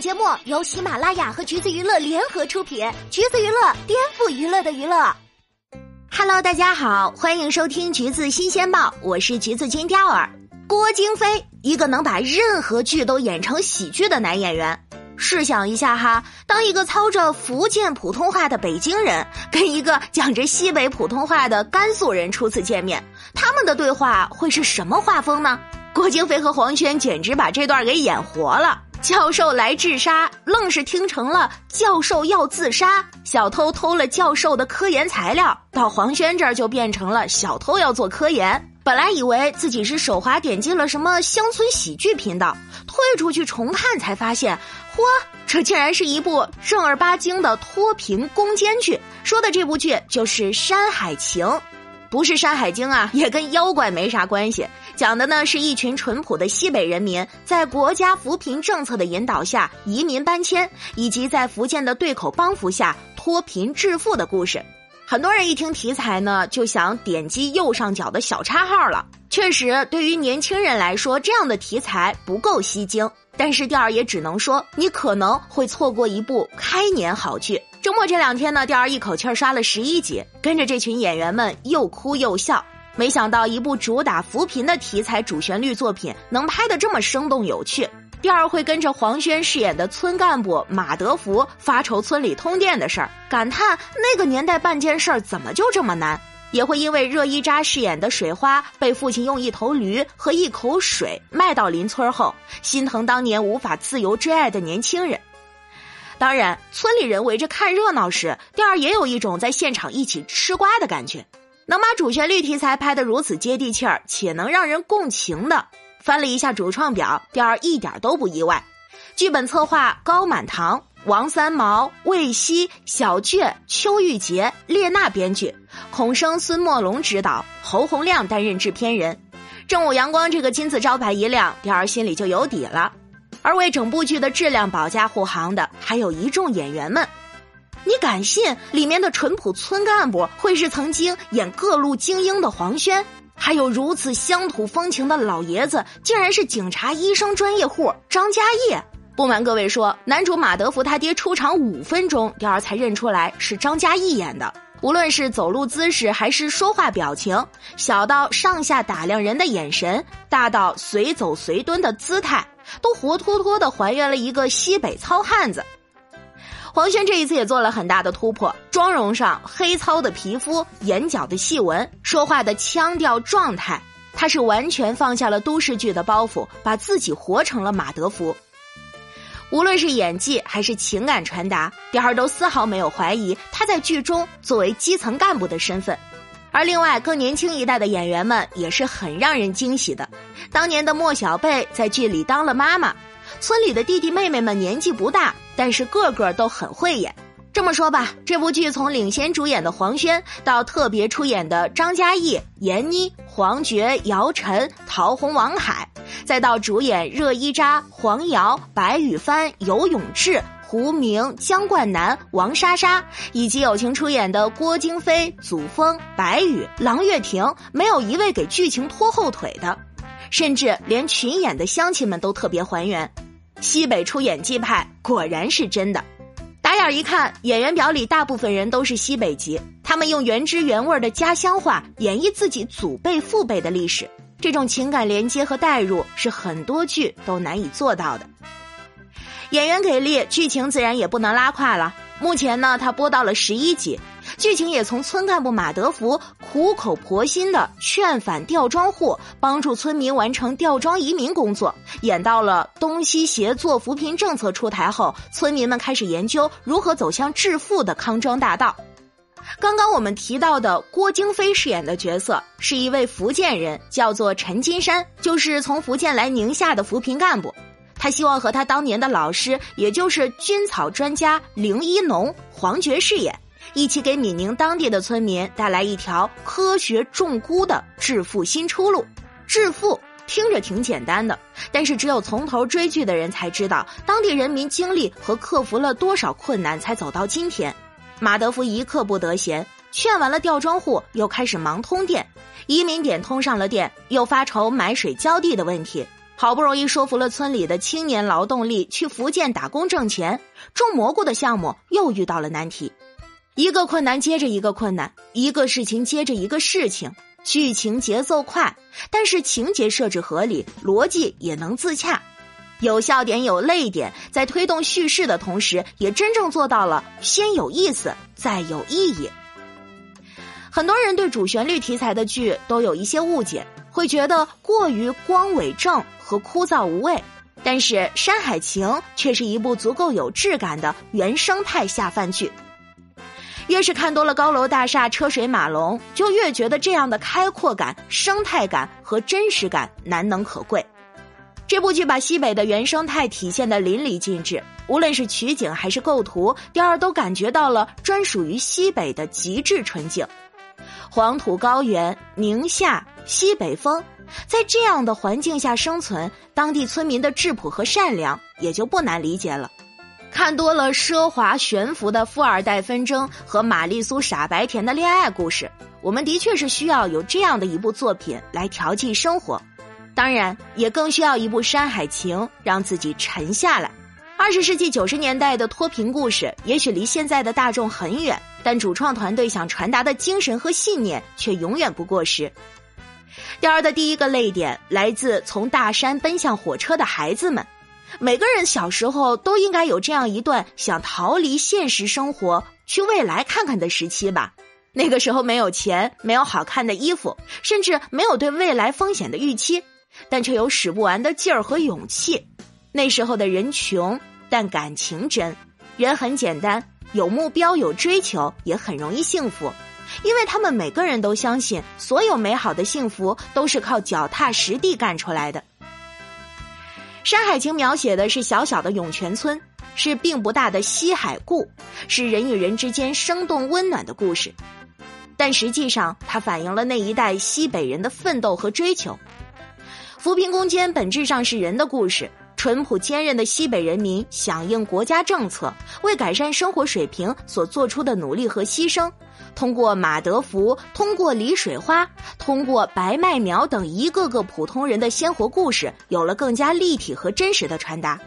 节目由喜马拉雅和橘子娱乐联合出品，橘子娱乐颠覆娱乐的娱乐。Hello，大家好，欢迎收听橘子新鲜报，我是橘子金雕儿。郭京飞，一个能把任何剧都演成喜剧的男演员。试想一下哈，当一个操着福建普通话的北京人跟一个讲着西北普通话的甘肃人初次见面，他们的对话会是什么画风呢？郭京飞和黄轩简直把这段给演活了。教授来治杀，愣是听成了教授要自杀。小偷偷了教授的科研材料，到黄轩这儿就变成了小偷要做科研。本来以为自己是手滑点进了什么乡村喜剧频道，退出去重看才发现，嚯，这竟然是一部正儿八经的脱贫攻坚剧。说的这部剧就是《山海情》。不是《山海经》啊，也跟妖怪没啥关系。讲的呢是一群淳朴的西北人民在国家扶贫政策的引导下移民搬迁，以及在福建的对口帮扶下脱贫致富的故事。很多人一听题材呢，就想点击右上角的小叉号了。确实，对于年轻人来说，这样的题材不够吸睛。但是调儿也只能说，你可能会错过一部开年好剧。周末这两天呢，调儿一口气刷了十一集，跟着这群演员们又哭又笑。没想到一部主打扶贫的题材主旋律作品能拍得这么生动有趣。第二会跟着黄轩饰演的村干部马德福发愁村里通电的事儿，感叹那个年代办件事儿怎么就这么难。也会因为热依扎饰演的水花被父亲用一头驴和一口水卖到邻村后，心疼当年无法自由追爱的年轻人。当然，村里人围着看热闹时，第二也有一种在现场一起吃瓜的感觉。能把主旋律题材拍得如此接地气儿，且能让人共情的，翻了一下主创表，第二一点都不意外。剧本策划高满堂、王三毛、魏西、小倔、邱玉洁、列娜编剧，孔笙、孙墨龙执导，侯洪亮担任制片人。正午阳光这个金字招牌一亮，第二心里就有底了。而为整部剧的质量保驾护航的，还有一众演员们。你敢信里面的淳朴村干部会是曾经演各路精英的黄轩？还有如此乡土风情的老爷子，竟然是警察、医生专业户张嘉译。不瞒各位说，男主马德福他爹出场五分钟，第二才认出来是张嘉译演的。无论是走路姿势，还是说话表情，小到上下打量人的眼神，大到随走随蹲的姿态，都活脱脱的还原了一个西北糙汉子。黄轩这一次也做了很大的突破，妆容上黑糙的皮肤、眼角的细纹、说话的腔调状态，他是完全放下了都市剧的包袱，把自己活成了马德福。无论是演技还是情感传达，第二都丝毫没有怀疑他在剧中作为基层干部的身份。而另外更年轻一代的演员们也是很让人惊喜的。当年的莫小贝在剧里当了妈妈，村里的弟弟妹妹们年纪不大，但是个个都很会演。这么说吧，这部剧从领衔主演的黄轩到特别出演的张嘉译、闫妮、黄觉、姚晨、陶虹、王海。再到主演热依扎、黄瑶、白羽帆、尤永志、胡明、姜冠南、王莎莎，以及友情出演的郭京飞、祖峰、白宇、郎月婷，没有一位给剧情拖后腿的，甚至连群演的乡亲们都特别还原。西北出演技派果然是真的，打眼一看，演员表里大部分人都是西北籍，他们用原汁原味的家乡话演绎自己祖辈父辈的历史。这种情感连接和代入是很多剧都难以做到的。演员给力，剧情自然也不能拉胯了。目前呢，他播到了十一集，剧情也从村干部马德福苦口婆心的劝返吊庄户，帮助村民完成吊庄移民工作，演到了东西协作扶贫政策出台后，村民们开始研究如何走向致富的康庄大道。刚刚我们提到的郭京飞饰演的角色是一位福建人，叫做陈金山，就是从福建来宁夏的扶贫干部。他希望和他当年的老师，也就是菌草专家林一农、黄觉饰演，一起给闽宁当地的村民带来一条科学种菇的致富新出路。致富听着挺简单的，但是只有从头追剧的人才知道，当地人民经历和克服了多少困难，才走到今天。马德福一刻不得闲，劝完了吊庄户，又开始忙通电；移民点通上了电，又发愁买水浇地的问题。好不容易说服了村里的青年劳动力去福建打工挣钱，种蘑菇的项目又遇到了难题，一个困难接着一个困难，一个事情接着一个事情，剧情节奏快，但是情节设置合理，逻辑也能自洽，有笑点有泪点，在推动叙事的同时，也真正做到了先有意思再有意义。很多人对主旋律题材的剧都有一些误解，会觉得过于光伟正和枯燥无味。但是《山海情》却是一部足够有质感的原生态下饭剧。越是看多了高楼大厦、车水马龙，就越觉得这样的开阔感、生态感和真实感难能可贵。这部剧把西北的原生态体现的淋漓尽致，无论是取景还是构图，第二都感觉到了专属于西北的极致纯净。黄土高原、宁夏、西北风，在这样的环境下生存，当地村民的质朴和善良也就不难理解了。看多了奢华悬浮的富二代纷争和玛丽苏傻白甜的恋爱故事，我们的确是需要有这样的一部作品来调剂生活，当然也更需要一部《山海情》让自己沉下来。二十世纪九十年代的脱贫故事，也许离现在的大众很远。但主创团队想传达的精神和信念却永远不过时。第二的第一个泪点来自从大山奔向火车的孩子们，每个人小时候都应该有这样一段想逃离现实生活去未来看看的时期吧。那个时候没有钱，没有好看的衣服，甚至没有对未来风险的预期，但却有使不完的劲儿和勇气。那时候的人穷，但感情真，人很简单。有目标、有追求，也很容易幸福，因为他们每个人都相信，所有美好的幸福都是靠脚踏实地干出来的。《山海情》描写的是小小的涌泉村，是并不大的西海固，是人与人之间生动温暖的故事，但实际上，它反映了那一代西北人的奋斗和追求。扶贫攻坚本质上是人的故事。淳朴坚韧的西北人民响应国家政策，为改善生活水平所做出的努力和牺牲，通过马德福，通过李水花，通过白麦苗等一个个普通人的鲜活故事，有了更加立体和真实的传达，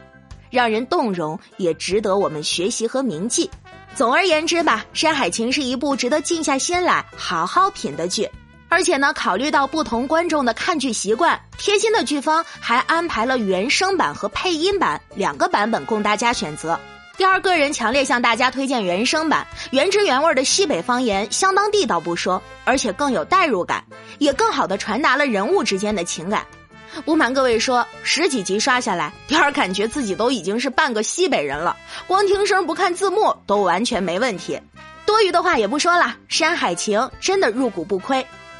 让人动容，也值得我们学习和铭记。总而言之吧，《山海情》是一部值得静下心来好好品的剧。而且呢，考虑到不同观众的看剧习惯，贴心的剧方还安排了原声版和配音版两个版本供大家选择。第二个人强烈向大家推荐原声版，原汁原味的西北方言相当地道不说，而且更有代入感，也更好的传达了人物之间的情感。不瞒各位说，十几集刷下来，第二感觉自己都已经是半个西北人了，光听声不看字幕都完全没问题。多余的话也不说了，《山海情》真的入股不亏。